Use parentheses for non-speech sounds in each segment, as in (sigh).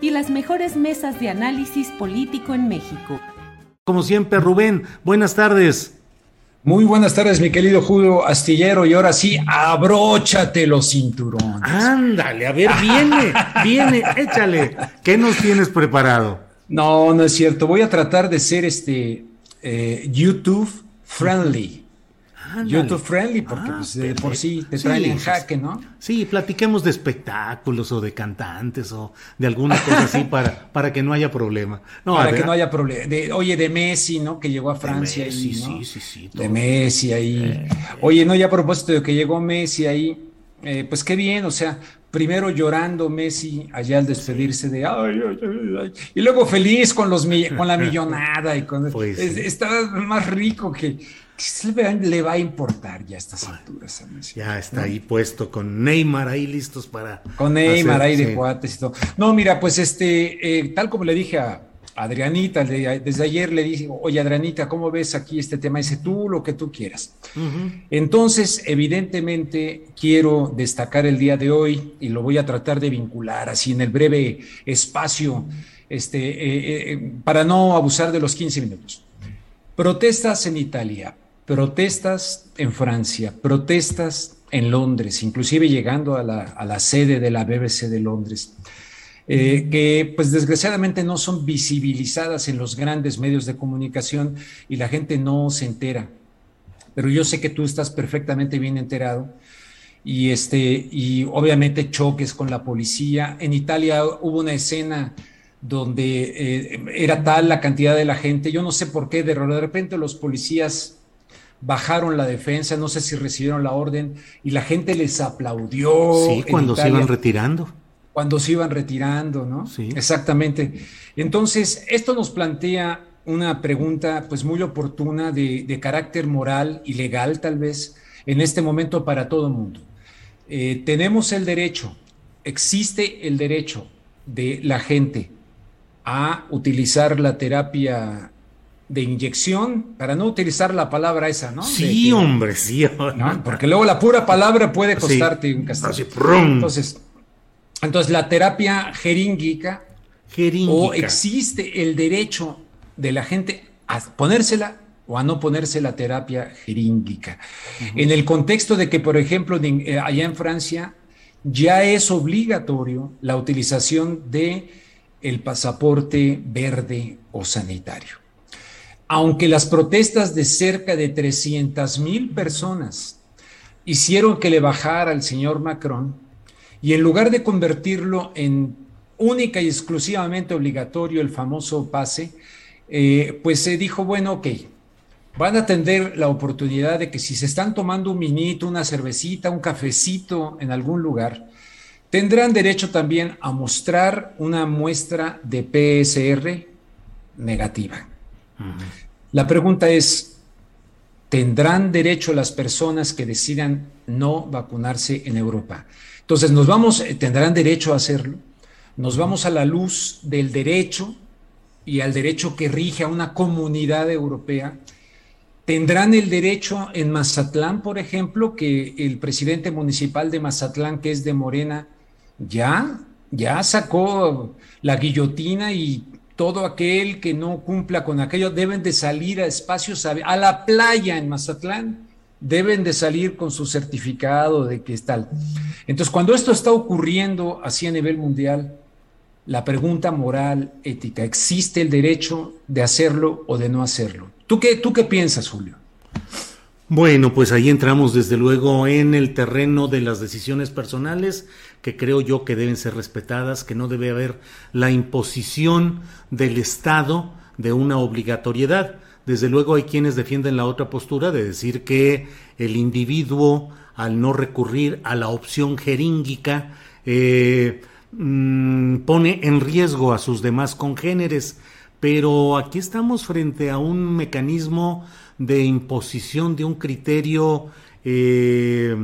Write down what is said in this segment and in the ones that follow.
y las mejores mesas de análisis político en México. Como siempre, Rubén, buenas tardes. Muy buenas tardes, mi querido Julio Astillero. Y ahora sí, abróchate los cinturones. Ándale, a ver, viene, (laughs) viene, échale. ¿Qué nos tienes preparado? No, no es cierto. Voy a tratar de ser este eh, YouTube friendly. YouTube friendly, porque Ah, pues, de por sí te Sí, traen en pues, jaque, ¿no? Sí, platiquemos de espectáculos o de cantantes o de alguna cosa así (laughs) para, para que no haya problema. No, Para que no haya problema. De- Oye, de Messi, ¿no? Que llegó a Francia. Messi, ahí, ¿no? sí, sí, sí, De todo. Messi ahí. Oye, no, ya a propósito de que llegó Messi ahí, eh, pues qué bien, o sea, primero llorando Messi allá al despedirse de ay, ay, ay, ay, y luego feliz con los con la (laughs) millonada y con Pues sí. está más rico que, le, va, a importar ya a estas alturas. Ya está ahí puesto con Neymar ahí listos para. Con Neymar hacer- ahí de sí. cuates y todo. No, mira, pues este, eh, tal como le dije a Adrianita, desde ayer le dije, oye Adrianita, ¿cómo ves aquí este tema? Dice, tú lo que tú quieras. Entonces, evidentemente, quiero destacar el día de hoy y lo voy a tratar de vincular así en el breve espacio, este, eh, eh, para no abusar de los 15 minutos. Protestas en Italia, protestas en Francia, protestas en Londres, inclusive llegando a la, a la sede de la BBC de Londres, eh, que pues desgraciadamente no son visibilizadas en los grandes medios de comunicación y la gente no se entera. Pero yo sé que tú estás perfectamente bien enterado y este y obviamente choques con la policía. En Italia hubo una escena donde eh, era tal la cantidad de la gente, yo no sé por qué, de, repente los policías bajaron la defensa, no sé si recibieron la orden y la gente les aplaudió. Sí, cuando se iban retirando. cuando se iban retirando, ¿no? Sí. Exactamente. Entonces, esto nos plantea una pregunta pues muy oportuna de, de carácter moral y legal tal vez en este momento para todo el mundo. Eh, tenemos el derecho, existe el derecho de la gente a utilizar la terapia de inyección, para no utilizar la palabra esa, ¿no? Sí, que- hombre, sí. ¿no? Porque luego la pura palabra puede Sí. costarte un castigo. Entonces, entonces, la terapia jeríngica Jeríngica. o existe el derecho de la gente a ponérsela o a no ponerse la terapia jeríngica. En el contexto de que, por ejemplo, de- eh, allá en Francia ya es obligatorio la utilización de el pasaporte verde o sanitario. Aunque las protestas de cerca de 300 mil personas hicieron que le bajara al señor Macron y en lugar de convertirlo en única y exclusivamente obligatorio el famoso pase, eh, pues se dijo, bueno, ok, van a tener la oportunidad de que si se están tomando un minito, una cervecita, un cafecito en algún lugar, tendrán derecho también a mostrar una muestra de PSR negativa. La pregunta es, ¿tendrán derecho las personas que decidan no vacunarse en Europa? Entonces, nos vamos, eh, tendrán derecho a hacerlo. Nos vamos a la luz del derecho y al derecho que rige a una comunidad europea. tendrán el derecho en Mazatlán, por ejemplo, que el presidente municipal de Mazatlán, que es de Morena, ya, ya sacó la guillotina y todo aquel que no cumpla con aquello deben de salir a espacios, a la playa en Mazatlán, deben de salir con su certificado de que tal. Entonces, cuando esto está ocurriendo así a nivel mundial, la pregunta moral, ética, ¿existe el derecho de hacerlo o de no hacerlo? ¿Tú qué, tú qué piensas, Julio? Bueno, pues ahí entramos desde luego en el terreno de las decisiones personales que creo yo que deben ser respetadas, que no debe haber la imposición del Estado de una obligatoriedad. Desde luego hay quienes defienden la otra postura de decir que el individuo, al no recurrir a la opción jeríngica, eh, mm, pone en riesgo a sus demás congéneres. Pero aquí estamos frente a un mecanismo de imposición de un criterio eh,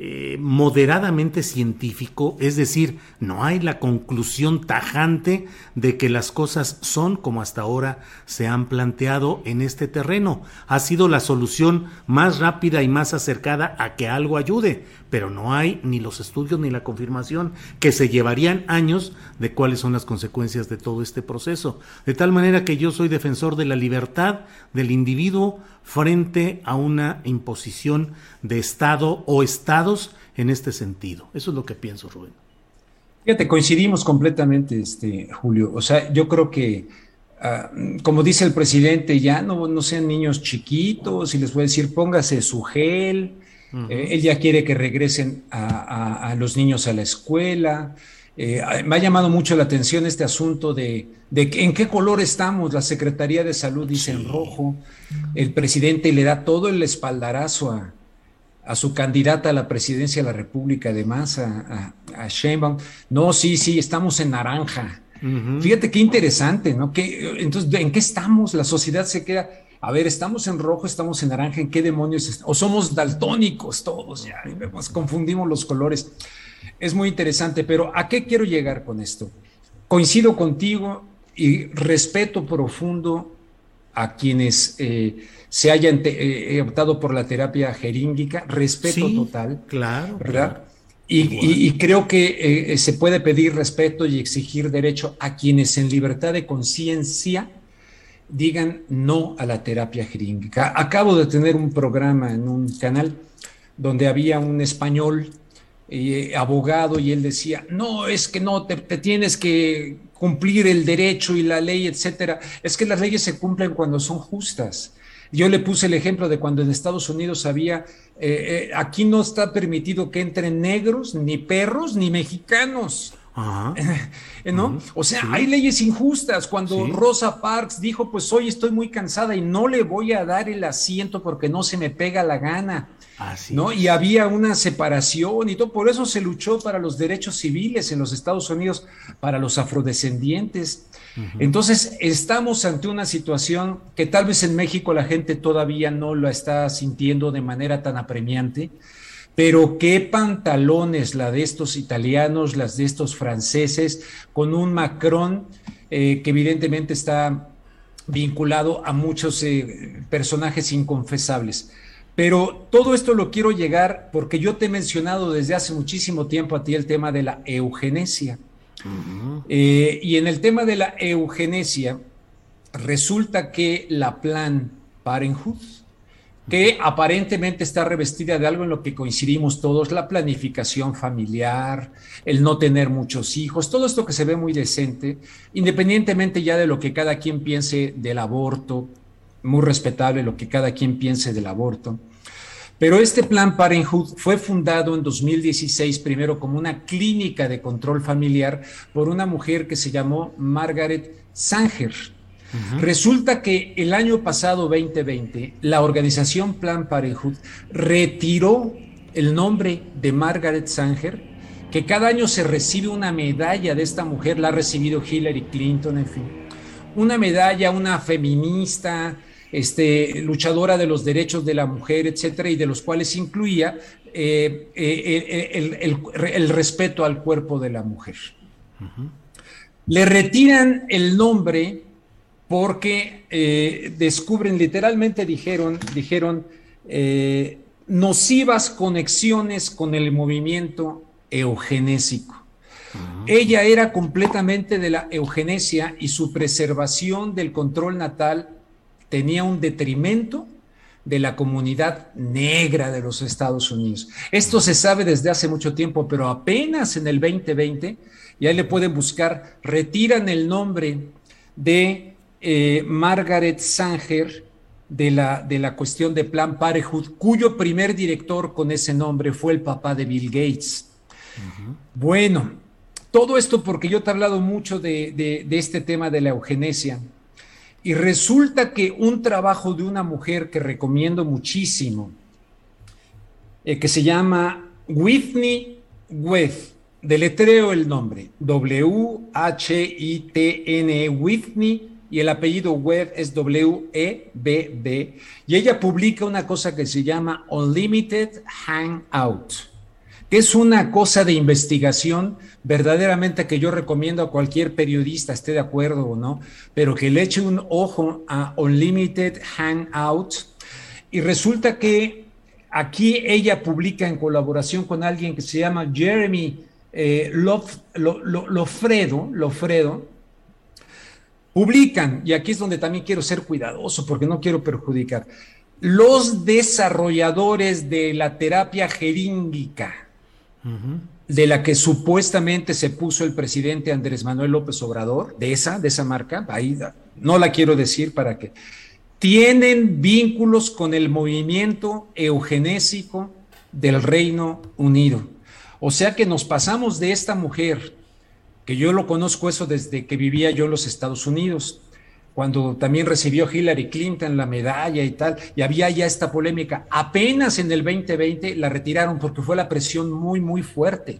eh, moderadamente científico, es decir, no hay la conclusión tajante de que las cosas son como hasta ahora se han planteado en este terreno. Ha sido la solución más rápida y más acercada a que algo ayude, pero no hay ni los estudios ni la confirmación que se llevarían años de cuáles son las consecuencias de todo este proceso. De tal manera que yo soy defensor de la libertad del individuo frente a una imposición de Estado o estados en este sentido. Eso es lo que pienso, Rubén. Fíjate, coincidimos completamente, este, Julio. O sea, yo creo que, ah, como dice el presidente, ya no, no sean niños chiquitos y les voy a decir, póngase su gel. Eh, él ya quiere que regresen a, los niños a la escuela. Eh, me ha llamado mucho la atención este asunto de, en qué color estamos. La Secretaría de Salud dice en rojo. El presidente le da todo el espaldarazo a, a su candidata a la presidencia de la República, además, a, a, Sheinbaum. No, sí, sí, estamos en naranja. Fíjate qué interesante, ¿no? entonces, ¿en qué estamos? La sociedad se queda, a ver, estamos en rojo, estamos en naranja, ¿en qué demonios? O somos daltónicos todos, ya, confundimos los colores. Es muy interesante, pero ¿a qué quiero llegar con esto? Coincido contigo y respeto profundo a quienes eh, se hayan eh, eh, optado por la terapia jeríngica, respeto total. Claro. ¿Verdad? Y, creo que se puede pedir respeto y exigir derecho a quienes en libertad de conciencia digan no a la terapia jeríngica. Acabo de tener un programa en un canal donde había un español abogado y él decía, no, es que no, te tienes que cumplir el derecho y la ley, etcétera. Es que las leyes se cumplen cuando son justas. Yo le puse el ejemplo de cuando en Estados Unidos había, eh, eh, aquí no está permitido que entren negros, ni perros, ni mexicanos. (laughs) ¿No? O sea, hay leyes injustas. Cuando Rosa Parks dijo, pues hoy estoy muy cansada y no le voy a dar el asiento porque no se me pega la gana. ¿no? Y había una separación y todo, por eso se luchó para los derechos civiles en los Estados Unidos, para los afrodescendientes. Entonces, estamos ante una situación que tal vez en México la gente todavía no la está sintiendo de manera tan apremiante, pero qué pantalones la de estos italianos, las de estos franceses, con un Macron eh, que evidentemente está vinculado a muchos eh, personajes inconfesables. Pero todo esto lo quiero llegar porque yo te he mencionado desde hace muchísimo tiempo a ti el tema de la eugenesia. Eh, y en el tema de la eugenesia, resulta que la Plan Parenthood, que aparentemente está revestida de algo en lo que coincidimos todos, la planificación familiar, el no tener muchos hijos, todo esto que se ve muy decente, independientemente ya de lo que cada quien piense del aborto, muy respetable lo que cada quien piense del aborto. Pero este plan Parenthood fue fundado en 2016 primero como una clínica de control familiar por una mujer que se llamó Margaret Sanger. Resulta que el año pasado, 2020, la organización Plan Parenthood retiró el nombre de Margaret Sanger, que cada año se recibe una medalla de esta mujer, la ha recibido Hillary Clinton, en fin. Una medalla, una feminista, este, luchadora de los derechos de la mujer, etcétera, y de los cuales incluía eh, eh, el, respeto al cuerpo de la mujer. Le retiran el nombre porque eh, descubren, literalmente dijeron, dijeron, eh, nocivas conexiones con el movimiento eugenésico. Ella era completamente de la eugenesia y su preservación del control natal tenía un detrimento de la comunidad negra de los Estados Unidos. Esto se sabe desde hace mucho tiempo, pero apenas en el 2020, y ahí le pueden buscar, retiran el nombre de eh, Margaret Sanger de la, de la cuestión de Plan Parenthood, cuyo primer director con ese nombre fue el papá de Bill Gates. Bueno, todo esto porque yo te he hablado mucho de, de este tema de la eugenesia. Y resulta que un trabajo de una mujer que recomiendo muchísimo, eh, que se llama Whitney Webb, deletreo el nombre, W-H-I-T-N-E, Whitney, y el apellido Webb es W-E-B-B, y ella publica una cosa que se llama Unlimited Hangout que es una cosa de investigación verdaderamente que yo recomiendo a cualquier periodista, esté de acuerdo o no, pero que le eche un ojo a Unlimited Hangout. Y resulta que aquí ella publica en colaboración con alguien que se llama Jeremy eh, Lofredo, Lofredo, publican, y aquí es donde también quiero ser cuidadoso porque no quiero perjudicar, los desarrolladores de la terapia jeríngica de la que supuestamente se puso el presidente Andrés Manuel López Obrador, de esa, de esa marca, ahí no la quiero decir para que, tienen vínculos con el movimiento eugenésico del Reino Unido. O sea que nos pasamos de esta mujer, que yo lo conozco eso desde que vivía yo en los Estados Unidos, cuando también recibió Hillary Clinton la medalla y tal, y había ya esta polémica. Apenas en el 2020 la retiraron porque fue la presión muy, muy fuerte.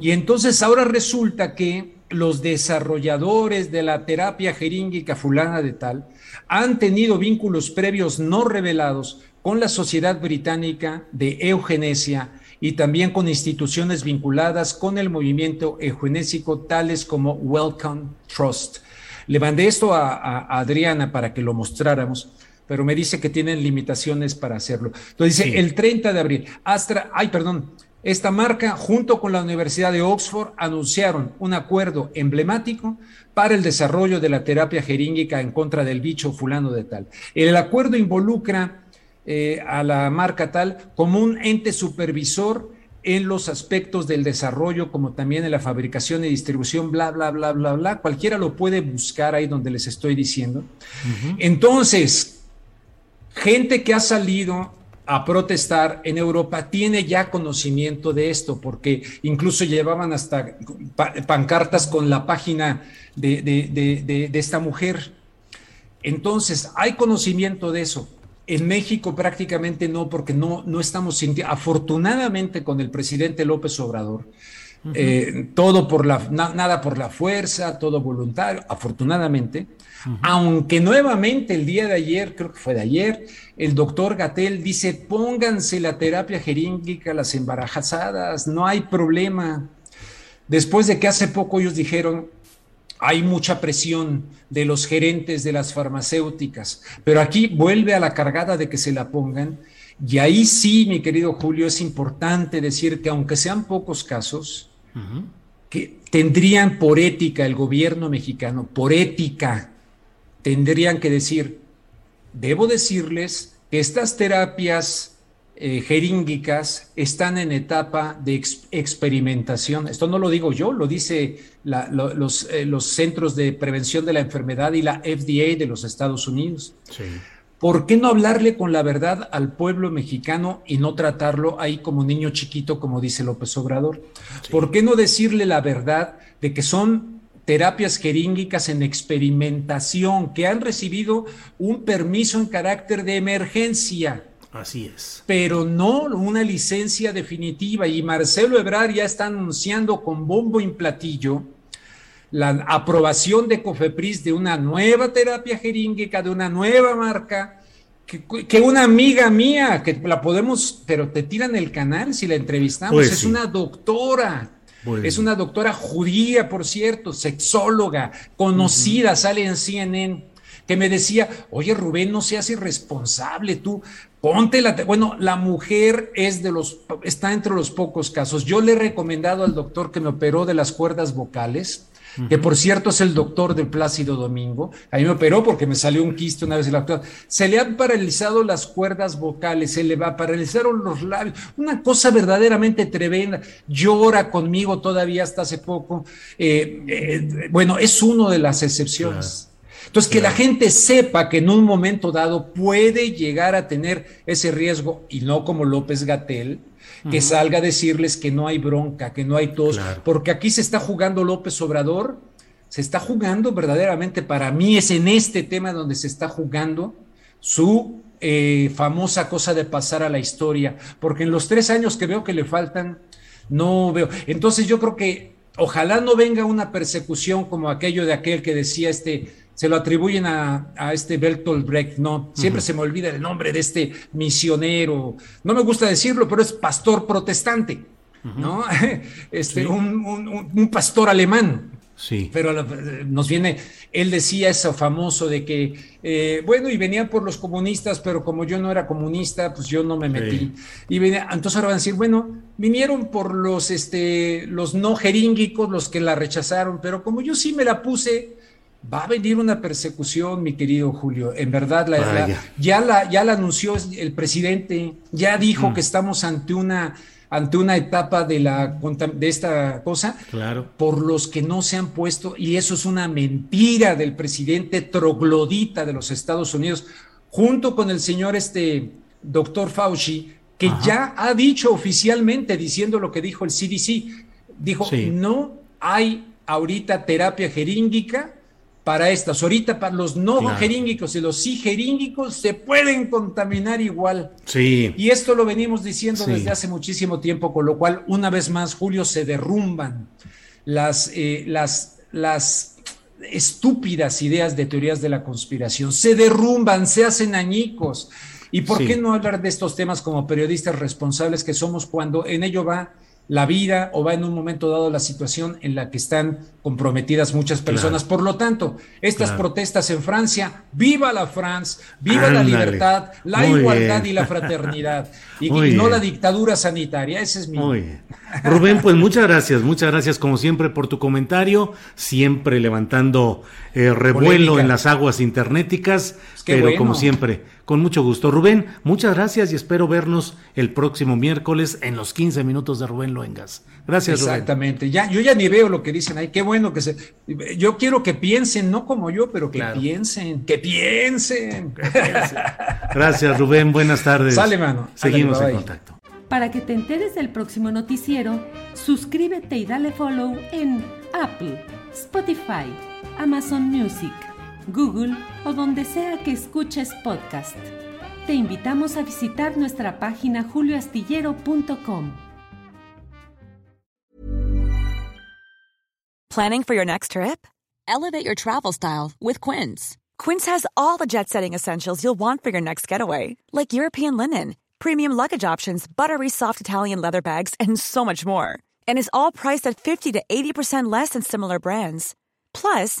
Y entonces ahora resulta que los desarrolladores de la terapia jeríngica fulana de tal han tenido vínculos previos no revelados con la Sociedad Británica de Eugenesia y también con instituciones vinculadas con el movimiento eugenésico tales como Welcome Trust. Le mandé esto a, Adriana para que lo mostráramos, pero me dice que tienen limitaciones para hacerlo. Entonces dice, el 30 de abril, Astra, ay, perdón, esta marca junto con la Universidad de Oxford anunciaron un acuerdo emblemático para el desarrollo de la terapia jeríngica en contra del bicho fulano de tal. El acuerdo involucra eh, a la marca tal como un ente supervisor en los aspectos del desarrollo, como también en la fabricación y distribución, bla, bla, bla, bla, bla. Cualquiera lo puede buscar ahí donde les estoy diciendo. Entonces, gente que ha salido a protestar en Europa tiene ya conocimiento de esto, porque incluso llevaban hasta pancartas con la página de, de esta mujer. Entonces, hay conocimiento de eso. En México prácticamente no, porque no, no estamos sintiendo, afortunadamente con el presidente López Obrador, eh, todo por la, nada por la fuerza, todo voluntario, afortunadamente, aunque nuevamente el día de ayer, creo que fue de ayer, el doctor Gatel dice, pónganse la terapia jeríngica las embarazadas, no hay problema. Después de que hace poco ellos dijeron, hay mucha presión de los gerentes de las farmacéuticas, pero aquí vuelve a la cargada de que se la pongan. Y ahí sí, mi querido Julio, es importante decir que aunque sean pocos casos, que tendrían por ética el gobierno mexicano, por ética, tendrían que decir, debo decirles que estas terapias eh, jeríngicas están en etapa de experimentación. Esto no lo digo yo, lo dice los, eh, los, Centros de Prevención de la Enfermedad y la FDA de los Estados Unidos. ¿Por qué no hablarle con la verdad al pueblo mexicano y no tratarlo ahí como niño chiquito, como dice López Obrador? ¿Por qué no decirle la verdad de que son terapias jeríngicas en experimentación, que han recibido un permiso en carácter de emergencia? Así es. Pero no una licencia definitiva. Y Marcelo Ebrar ya está anunciando con bombo y platillo la aprobación de Cofepris de una nueva terapia jeríngica, de una nueva marca, que, una amiga mía, que la podemos, pero te tiran el canal si la entrevistamos, pues es una doctora, Es una doctora judía, por cierto, sexóloga, conocida, sale en CNN, que me decía, oye Rubén, no seas irresponsable, tú ponte la... Bueno, la mujer es de los, está entre los pocos casos. Yo le he recomendado al doctor que me operó de las cuerdas vocales, que por cierto es el doctor del Plácido Domingo. A mí me operó porque me salió un quiste una vez en la actual. Se le han paralizado las cuerdas vocales, se le va, paralizaron los labios. Una cosa verdaderamente tremenda. Llora conmigo todavía hasta hace poco. Eh, eh, bueno, es uno de las excepciones. Entonces, que la gente sepa que en un momento dado puede llegar a tener ese riesgo y no como López Gatel, que salga a decirles que no hay bronca, que no hay tos, porque aquí se está jugando López Obrador, se está jugando verdaderamente, para mí es en este tema donde se está jugando su eh, famosa cosa de pasar a la historia, porque en los tres años que veo que le faltan, no veo. Entonces yo creo que ojalá no venga una persecución como aquello de aquel que decía este se lo atribuyen a, este Bertolt Brecht, no, siempre se me olvida el nombre de este misionero, no me gusta decirlo, pero es pastor protestante, ¿no? (laughs) Este, un, pastor alemán. Sí. Pero nos viene, él decía eso famoso de que, eh, bueno, y venían por los comunistas, pero como yo no era comunista, pues yo no me metí. Y venía, entonces ahora van a decir, bueno, vinieron por los, este, los no jeríngicos, los que la rechazaron, pero como yo sí me la puse, Va a venir una persecución, mi querido Julio. En verdad, la, ya, la, ya la anunció el presidente, ya dijo mm. que estamos ante una, ante una etapa de, la, de esta cosa claro. por los que no se han puesto, y eso es una mentira del presidente troglodita de los Estados Unidos, junto con el señor este doctor Fauci, que ya ha dicho oficialmente, diciendo lo que dijo el CDC, dijo, no hay ahorita terapia jeríngica para estas. Ahorita para los no jeríngicos y los sí jeríngicos se pueden contaminar igual. Sí. Y esto lo venimos diciendo desde hace muchísimo tiempo, con lo cual, una vez más, Julio, se derrumban las, eh, las, las estúpidas ideas de teorías de la conspiración. Se derrumban, se hacen añicos. ¿Y por qué no hablar de estos temas como periodistas responsables que somos cuando en ello va la vida o va en un momento dado la situación en la que están comprometidas muchas personas. Por lo tanto, estas protestas en Francia, viva la France, viva la libertad, la igualdad y la fraternidad, y, no la dictadura sanitaria. Ese es mi... Rubén, pues muchas gracias, muchas gracias como siempre por tu comentario, siempre levantando eh, revuelo en las aguas internéticas, pero como siempre, con mucho gusto. Rubén, muchas gracias y espero vernos el próximo miércoles en los 15 minutos de Rubén Loengas. Gracias, Exactamente. Ya, yo ya ni veo lo que dicen ahí. Qué bueno que se. Yo quiero que piensen, no como yo, pero que piensen, que piensen. Gracias, Rubén. Buenas tardes. Sale, mano. Seguimos en contacto. Para que te enteres del próximo noticiero, suscríbete y dale follow en Apple, Spotify, Amazon Music, Google o donde sea que escuches podcast. Te invitamos a visitar nuestra página julioastillero.com. Planning for your next trip? Elevate your travel style with Quince. Quince has all the jet setting essentials you'll want for your next getaway, like European linen, premium luggage options, buttery soft Italian leather bags, and so much more. And is all priced at 50 to 80% less than similar brands. Plus,